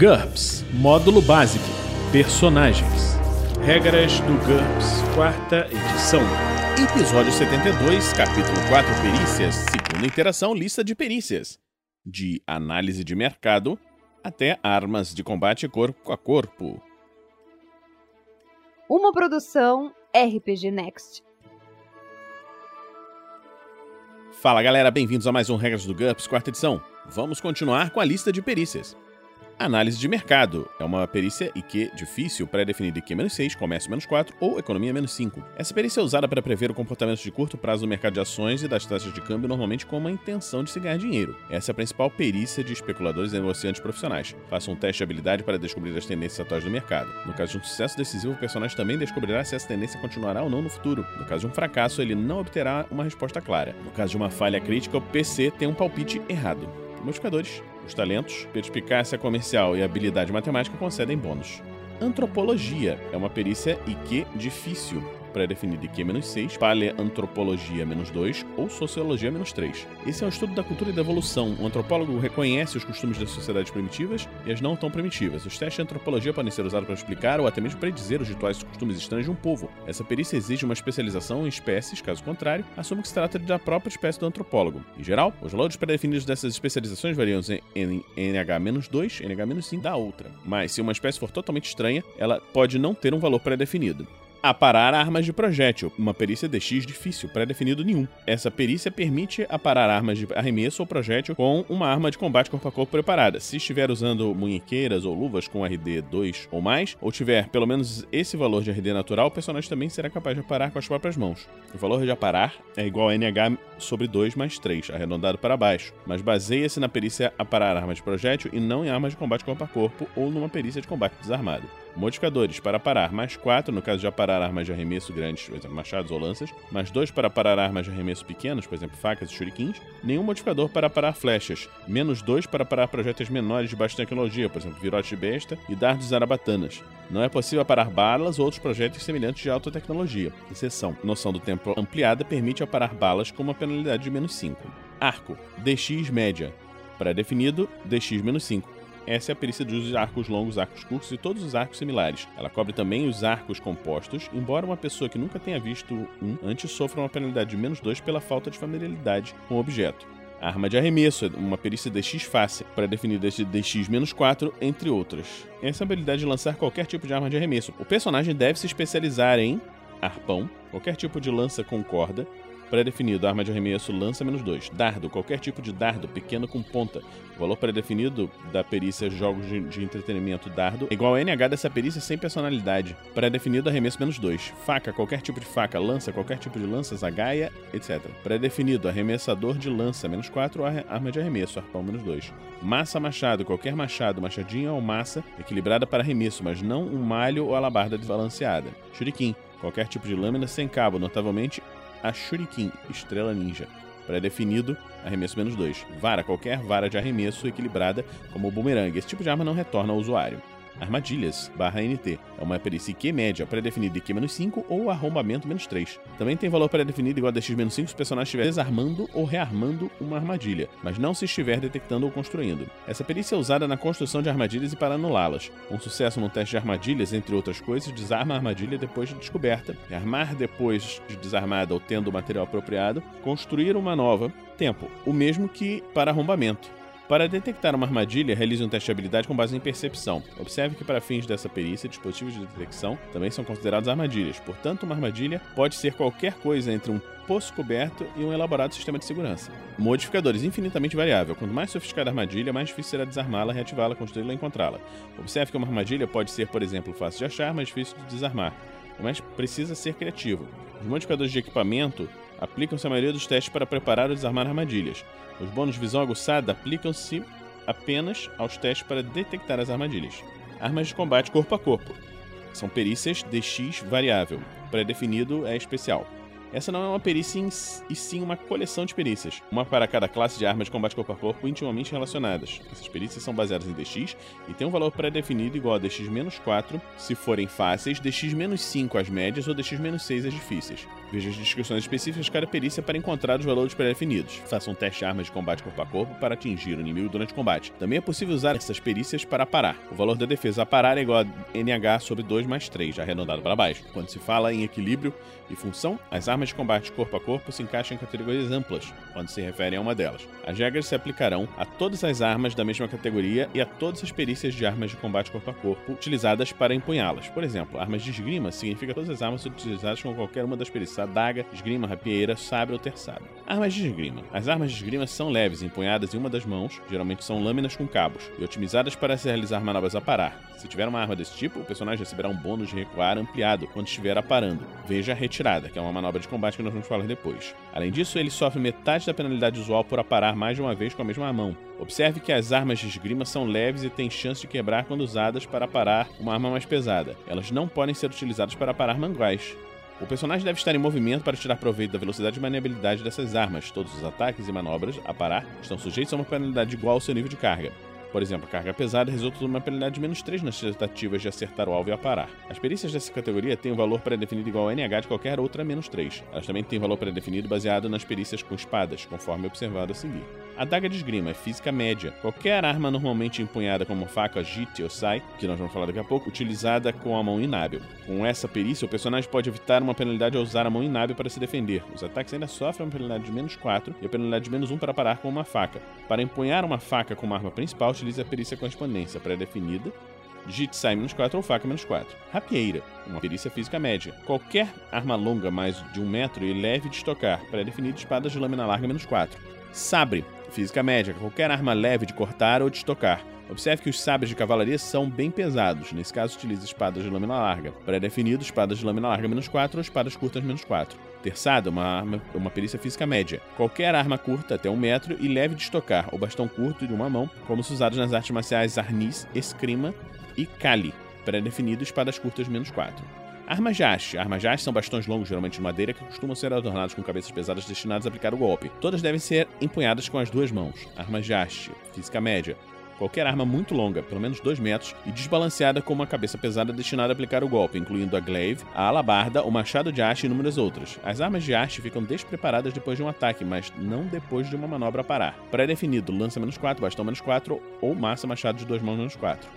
GURPS Módulo Básico Personagens Regras do GURPS, quarta edição. Episódio 72, capítulo 4 Perícias, segunda interação, lista de perícias. De análise de mercado até armas de combate corpo a corpo. Uma produção RPG Next. Fala galera, bem-vindos a mais um Regras do GURPS, quarta edição. Vamos continuar com a lista de perícias. Análise de mercado. É uma perícia IQ difícil, pré-definida IQ-6, comércio -4 ou economia -5. Essa perícia é usada para prever o comportamento de curto prazo do mercado de ações e das taxas de câmbio, normalmente com uma intenção de se ganhar dinheiro. Essa é a principal perícia de especuladores e negociantes profissionais. Faça um teste de habilidade para descobrir as tendências atuais do mercado. No caso de um sucesso decisivo, o personagem também descobrirá se essa tendência continuará ou não no futuro. No caso de um fracasso, ele não obterá uma resposta clara. No caso de uma falha crítica, o PC tem um palpite errado. Modificadores. Os talentos, perspicácia comercial e habilidade matemática concedem bônus. Antropologia é uma perícia IQ difícil pré-definida IQ-6, Paleantropologia-2 ou Sociologia-3. Esse é um estudo da cultura e da evolução. O antropólogo reconhece os costumes das sociedades primitivas e as não tão primitivas. Os testes de antropologia podem ser usados para explicar ou até mesmo predizer os rituais e costumes estranhos de um povo. Essa perícia exige uma especialização em espécies, caso contrário, assume que se trata da própria espécie do antropólogo. Em geral, os valores pré-definidos dessas especializações variam em NH-2 e NH-5 da outra. Mas se uma espécie for totalmente estranha, ela pode não ter um valor pré-definido. Aparar armas de projétil, uma perícia DX difícil, pré-definido nenhum. Essa perícia permite aparar armas de arremesso ou projétil com uma arma de combate corpo a corpo preparada. Se estiver usando munhequeiras ou luvas com RD 2 ou mais, ou tiver pelo menos esse valor de RD natural, o personagem também será capaz de aparar com as próprias mãos. O valor de aparar é igual a NH sobre 2 mais 3, arredondado para baixo, mas baseia-se na perícia aparar armas de projétil e não em armas de combate corpo a corpo ou numa perícia de combate desarmado. Modificadores para parar mais 4 no caso de aparar armas de arremesso grandes, por exemplo, machados ou lanças, mais 2 para parar armas de arremesso pequenos, por exemplo, facas e shurikens, nenhum modificador para parar flechas, menos 2 para parar projéteis menores de baixa tecnologia, por exemplo, virote de besta e dardos zarabatanas. Não é possível aparar balas ou outros projéteis semelhantes de alta tecnologia. Exceção: noção do tempo ampliada permite aparar balas com uma penalidade de menos 5. Arco, DX média. Pré-definido, DX menos 5 essa é a perícia dos arcos longos, arcos curtos e todos os arcos similares. Ela cobre também os arcos compostos, embora uma pessoa que nunca tenha visto um antes sofra uma penalidade de menos 2 pela falta de familiaridade com o objeto. arma de arremesso, uma perícia DX fácil, para definir de DX-4, entre outras. Essa é a habilidade de lançar qualquer tipo de arma de arremesso. O personagem deve se especializar em arpão, qualquer tipo de lança com corda, Pré-definido, arma de arremesso, lança menos 2. Dardo, qualquer tipo de dardo, pequeno com ponta. O valor pré-definido da perícia jogos de, de, entretenimento dardo é igual a NH dessa perícia sem personalidade. Pré-definido, arremesso menos 2. Faca, qualquer tipo de faca. Lança, qualquer tipo de lança, zagaia, etc. Pré-definido, arremessador de lança, menos 4. Arma de arremesso, arpão, menos 2. Massa, machado, qualquer machado, machadinha ou massa, equilibrada para arremesso, mas não um malho ou alabarda desbalanceada. Shuriken, qualquer tipo de lâmina sem cabo, notavelmente a Shuriken, Estrela Ninja. Pré-definido, arremesso menos 2. Vara, qualquer vara de arremesso equilibrada como o boomerang. Esse tipo de arma não retorna ao usuário. Armadilhas, barra NT. É uma perícia IQ média, pré-definida IQ-5 ou arrombamento menos 3. Também tem valor pré-definido igual a DX-5 se o personagem estiver desarmando ou rearmando uma armadilha, mas não se estiver detectando ou construindo. Essa perícia é usada na construção de armadilhas e para anulá-las. Um sucesso no teste de armadilhas, entre outras coisas, desarma a armadilha depois de descoberta, armar depois de desarmada ou tendo o material apropriado, construir uma nova. Tempo, o mesmo que para arrombamento. Para detectar uma armadilha, realize um teste de habilidade com base em percepção. Observe que, para fins dessa perícia, dispositivos de detecção também são considerados armadilhas. Portanto, uma armadilha pode ser qualquer coisa entre um poço coberto e um elaborado sistema de segurança. Modificadores infinitamente variável. Quanto mais sofisticada a armadilha, mais difícil será desarmá-la, reativá-la, construí-la e encontrá-la. Observe que uma armadilha pode ser, por exemplo, fácil de achar, mas difícil de desarmar. Mas precisa ser criativo. Os modificadores de equipamento aplicam-se a maioria dos testes para preparar ou desarmar armadilhas. Os bônus de visão aguçada aplicam-se apenas aos testes para detectar as armadilhas. Armas de combate corpo a corpo. São perícias DX variável. Pré-definido é especial. Essa não é uma perícia e sim uma coleção de perícias, uma para cada classe de armas de combate corpo a corpo intimamente relacionadas. Essas perícias são baseadas em DX e têm um valor pré-definido igual a DX-4 se forem fáceis, DX-5 as médias ou DX-6 as difíceis. Veja as descrições específicas de cada perícia para encontrar os valores pré-definidos. Faça um teste de armas de combate corpo a corpo para atingir o inimigo durante o combate. Também é possível usar essas perícias para parar. O valor da defesa a parar é igual a NH sobre 2 mais 3, arredondado para baixo. Quando se fala em equilíbrio e função, as armas de combate corpo a corpo se encaixam em categorias amplas, quando se referem a uma delas. As regras se aplicarão a todas as armas da mesma categoria e a todas as perícias de armas de combate corpo a corpo utilizadas para empunhá-las. Por exemplo, armas de esgrima significa todas as armas utilizadas com qualquer uma das perícias adaga, esgrima, rapieira, sabre ou terçado. Armas de esgrima. As armas de esgrima são leves, empunhadas em uma das mãos, geralmente são lâminas com cabos, e otimizadas para se realizar manobras a parar. Se tiver uma arma desse tipo, o personagem receberá um bônus de recuar ampliado quando estiver aparando. Veja a retirada, que é uma manobra de combate que nós vamos falar depois. Além disso, ele sofre metade da penalidade usual por aparar mais de uma vez com a mesma mão. Observe que as armas de esgrima são leves e têm chance de quebrar quando usadas para parar uma arma mais pesada. Elas não podem ser utilizadas para parar manguais. O personagem deve estar em movimento para tirar proveito da velocidade e maniabilidade dessas armas. Todos os ataques e manobras a parar estão sujeitos a uma penalidade igual ao seu nível de carga. Por exemplo, a carga pesada resulta de uma penalidade de menos 3 nas tentativas de acertar o alvo e aparar. As perícias dessa categoria têm um valor pré-definido igual ao NH de qualquer outra menos 3. Elas também têm valor pré-definido baseado nas perícias com espadas, conforme observado a seguir. A daga de esgrima é física média. Qualquer arma normalmente empunhada como faca, jite ou sai, que nós vamos falar daqui a pouco, utilizada com a mão inábil. Com essa perícia, o personagem pode evitar uma penalidade ao usar a mão inábil para se defender. Os ataques ainda sofrem uma penalidade de menos 4 e a penalidade de menos 1 para parar com uma faca. Para empunhar uma faca como arma principal, utilize a perícia correspondência pré-definida digite sai menos 4 ou faca menos 4. Rapieira, uma perícia física média. Qualquer arma longa mais de um metro e leve de estocar, pré-definido espadas de lâmina larga menos 4. Sabre, física média, qualquer arma leve de cortar ou de estocar. Observe que os sabres de cavalaria são bem pesados. Nesse caso, utilize espadas de lâmina larga. Pré-definido, espadas de lâmina larga menos 4 ou espadas curtas menos 4. Terçada, uma arma, uma perícia física média. Qualquer arma curta até um metro e leve de estocar, ou bastão curto de uma mão, como os usados nas artes marciais arnis, escrima e kali. Pré-definido, espadas curtas menos 4. Armas de haste. Armas de haste são bastões longos, geralmente de madeira, que costumam ser adornados com cabeças pesadas destinadas a aplicar o golpe. Todas devem ser empunhadas com as duas mãos. Armas de haste. Física média qualquer arma muito longa, pelo menos 2 metros, e desbalanceada com uma cabeça pesada destinada a aplicar o golpe, incluindo a glaive, a alabarda, o machado de haste e inúmeras outras. As armas de haste ficam despreparadas depois de um ataque, mas não depois de uma manobra parar. Pré-definido, lança menos 4, bastão menos 4 ou massa machado de duas mãos menos 4.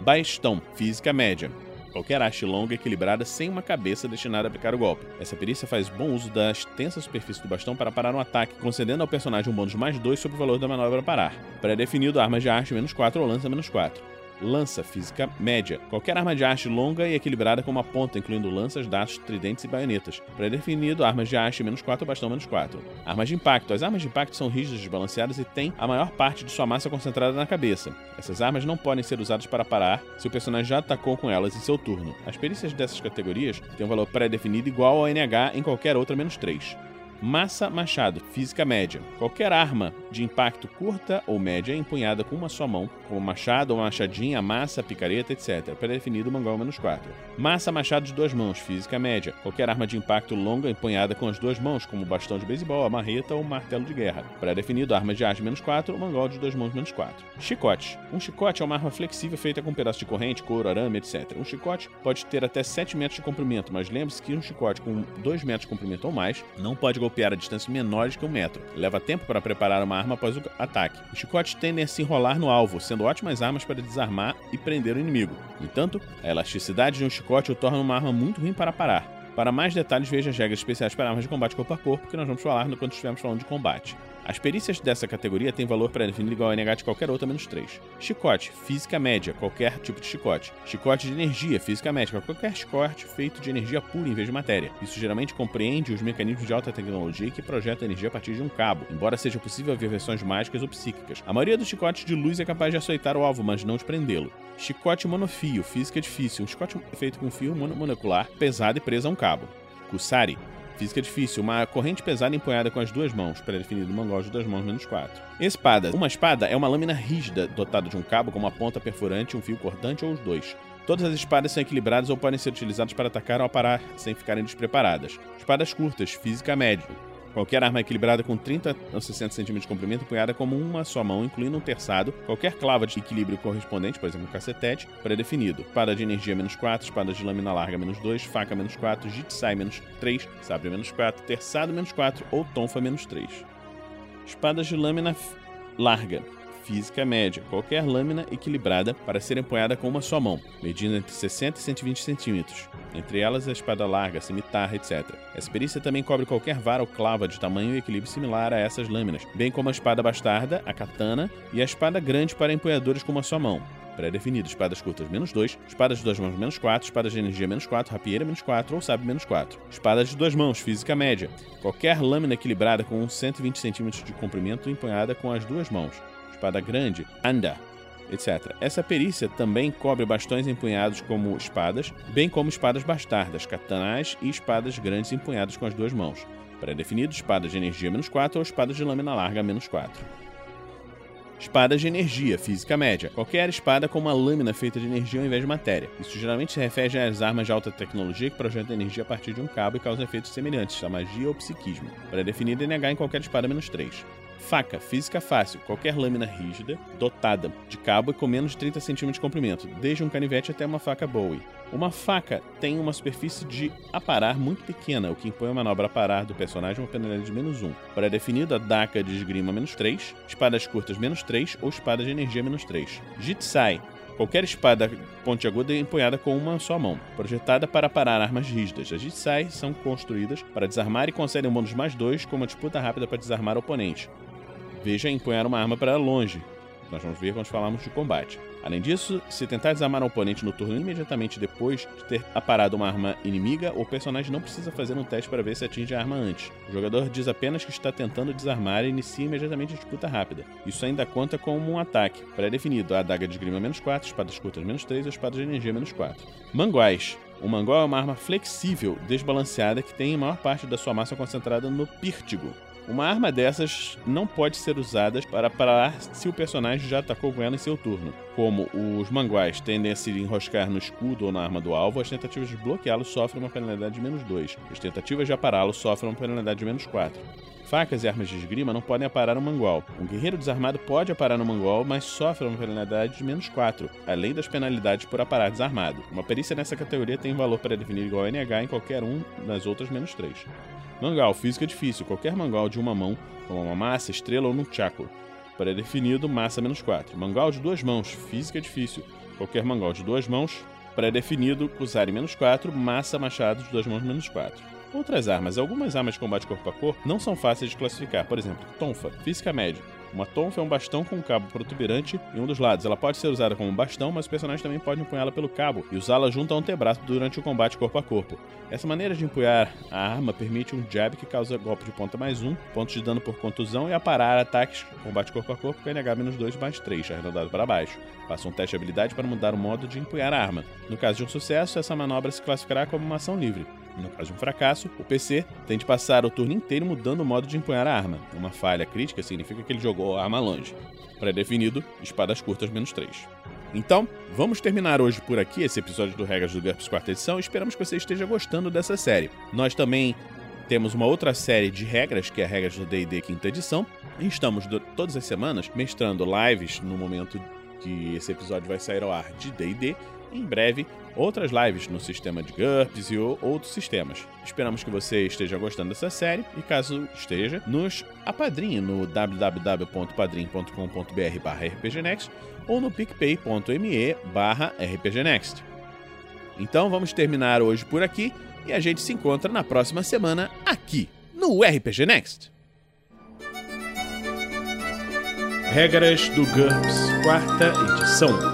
Bastão, física média qualquer haste longa equilibrada sem uma cabeça destinada a aplicar o golpe. Essa perícia faz bom uso da extensa superfície do bastão para parar um ataque, concedendo ao personagem um bônus mais 2 sobre o valor da manobra parar. Pré-definido, armas de haste menos 4 ou lança menos 4 lança física média. Qualquer arma de haste longa e equilibrada com uma ponta, incluindo lanças, dados, tridentes e baionetas. Pré-definido, armas de haste menos 4 ou bastão menos 4. Armas de impacto. As armas de impacto são rígidas, desbalanceadas e têm a maior parte de sua massa concentrada na cabeça. Essas armas não podem ser usadas para parar se o personagem já atacou com elas em seu turno. As perícias dessas categorias têm um valor pré-definido igual ao NH em qualquer outra menos 3. Massa Machado, física média. Qualquer arma de impacto curta ou média empunhada com uma só mão, como machado ou machadinha, massa, picareta, etc. Pré-definido mangual menos 4. Massa Machado de duas mãos, física média. Qualquer arma de impacto longa empunhada com as duas mãos, como bastão de beisebol, a marreta ou martelo de guerra. Pré-definido arma de arte menos 4, mangual de duas mãos menos 4. Chicote. Um chicote é uma arma flexível feita com um pedaço de corrente, couro, arame, etc. Um chicote pode ter até 7 metros de comprimento, mas lembre-se que um chicote com 2 metros de comprimento ou mais não pode golpear a distâncias menores que um metro. Leva tempo para preparar uma arma após o ataque. Os chicotes tendem a se enrolar no alvo, sendo ótimas armas para desarmar e prender o inimigo. No entanto, a elasticidade de um chicote o torna uma arma muito ruim para parar. Para mais detalhes, veja as regras especiais para armas de combate corpo a corpo, que nós vamos falar quando estivermos falando de combate. As perícias dessa categoria têm valor pré-definido igual a NH de qualquer outra menos 3. Chicote, física média, qualquer tipo de chicote. Chicote de energia, física média, qualquer chicote feito de energia pura em vez de matéria. Isso geralmente compreende os mecanismos de alta tecnologia que projetam energia a partir de um cabo, embora seja possível haver versões mágicas ou psíquicas. A maioria dos chicotes de luz é capaz de açoitar o alvo, mas não de prendê-lo. Chicote monofio, física difícil, um chicote feito com fio monomolecular, pesado e preso a um cabo. Kusari, Física difícil, uma corrente pesada empunhada com as duas mãos, pré-definido mangol de duas mãos menos 4. Espada. Uma espada é uma lâmina rígida dotada de um cabo com uma ponta perfurante, um fio cortante ou os dois. Todas as espadas são equilibradas ou podem ser utilizadas para atacar ou parar sem ficarem despreparadas. Espadas curtas, física média. Qualquer arma equilibrada com 30 ou 60 centímetros de comprimento empunhada como uma só mão, incluindo um terçado, qualquer clava de equilíbrio correspondente, por exemplo, um cacetete, pré-definido. Espada de energia menos 4, espada de lâmina larga menos 2, faca menos 4, jitsai menos 3, sabre menos 4, terçado menos 4 ou tonfa menos 3. Espadas de lâmina larga física média, qualquer lâmina equilibrada para ser empunhada com uma só mão, medindo entre 60 e 120 centímetros, entre elas a espada larga, cimitarra, etc. Essa perícia também cobre qualquer vara ou clava de tamanho e equilíbrio similar a essas lâminas, bem como a espada bastarda, a katana e a espada grande para empunhadores com uma só mão. Pré-definido, espadas curtas menos 2, espadas de duas mãos menos 4, espadas de energia menos 4, rapieira menos 4 ou sabre menos 4. Espadas de duas mãos, física média. Qualquer lâmina equilibrada com 120 centímetros de comprimento empunhada com as duas mãos espada grande, anda, etc. Essa perícia também cobre bastões empunhados como espadas, bem como espadas bastardas, katanás e espadas grandes empunhadas com as duas mãos. Pré-definido, espadas de energia menos 4 ou espadas de lâmina larga menos 4. Espadas de energia, física média. Qualquer espada com uma lâmina feita de energia ao invés de matéria. Isso geralmente se refere às armas de alta tecnologia que projetam energia a partir de um cabo e causam efeitos semelhantes a magia ou psiquismo. Pré-definido NH em qualquer espada menos 3. Faca, física fácil, qualquer lâmina rígida, dotada de cabo e com menos de 30 cm de comprimento, desde um canivete até uma faca Bowie. Uma faca tem uma superfície de aparar muito pequena, o que impõe a manobra aparar do personagem uma penalidade de menos 1. Pré-definido, a daca de esgrima menos 3, espadas curtas menos 3 ou espada de energia menos 3. Jitsai, Qualquer espada pontiaguda é empunhada com uma só mão, projetada para parar armas rígidas. As Jitsai são construídas para desarmar e concedem um bônus mais dois com uma disputa rápida para desarmar o oponente. Veja empunhar uma arma para longe. Nós vamos ver quando falarmos de combate. Além disso, se tentar desarmar um oponente no turno imediatamente depois de ter aparado uma arma inimiga, o personagem não precisa fazer um teste para ver se atinge a arma antes. O jogador diz apenas que está tentando desarmar e inicia imediatamente a disputa rápida. Isso ainda conta como um ataque, pré-definido: a adaga de esgrima menos 4, espadas curtas menos 3 e espada de energia menos 4. Manguais. O mangual é uma arma flexível, desbalanceada, que tem a maior parte da sua massa concentrada no pírtigo, uma arma dessas não pode ser usada para parar se o personagem já atacou com ela em seu turno. Como os manguais tendem a se enroscar no escudo ou na arma do alvo, as tentativas de bloqueá-lo sofrem uma penalidade de menos 2. As tentativas de apará-lo sofrem uma penalidade de menos 4. Facas e armas de esgrima não podem aparar um mangual. Um guerreiro desarmado pode aparar um mangual, mas sofre uma penalidade de menos 4, além das penalidades por aparar desarmado. Uma perícia nessa categoria tem valor para definir igual a NH em qualquer um das outras menos 3. Mangal, física difícil. Qualquer mangal de uma mão, como uma massa, estrela ou nunchaku. Pré-definido, massa menos 4. Mangal de duas mãos, física difícil. Qualquer mangal de duas mãos, pré-definido, usar menos 4, massa, machado de duas mãos menos 4. Outras armas. Algumas armas de combate corpo a corpo não são fáceis de classificar. Por exemplo, tonfa, física média. Uma tonfa é um bastão com um cabo protuberante em um dos lados. Ela pode ser usada como bastão, mas o personagem também pode empunhá-la pelo cabo e usá-la junto a um antebraço durante o combate corpo a corpo. Essa maneira de empunhar a arma permite um jab que causa golpe de ponta mais um, pontos de dano por contusão e aparar ataques combate corpo a corpo com NH-2 mais 3, arredondado para baixo. Faça um teste de habilidade para mudar o modo de empunhar a arma. No caso de um sucesso, essa manobra se classificará como uma ação livre. No caso de um fracasso, o PC tem de passar o turno inteiro mudando o modo de empunhar a arma. Uma falha crítica significa que ele jogou a arma longe. Pré-definido, espadas curtas menos 3. Então, vamos terminar hoje por aqui esse episódio do Regras do GURPS quarta edição. Esperamos que você esteja gostando dessa série. Nós também temos uma outra série de regras, que é a Regras do D&D quinta edição. E estamos todas as semanas mestrando lives no momento que esse episódio vai sair ao ar de D&D em breve outras lives no sistema de GURPS e outros sistemas. Esperamos que você esteja gostando dessa série e caso esteja, nos apadrinhe no www.padrim.com.br rpgnext ou no picpay.me rpgnext. Então vamos terminar hoje por aqui e a gente se encontra na próxima semana aqui no RPG Next. Regras do GURPS, quarta edição.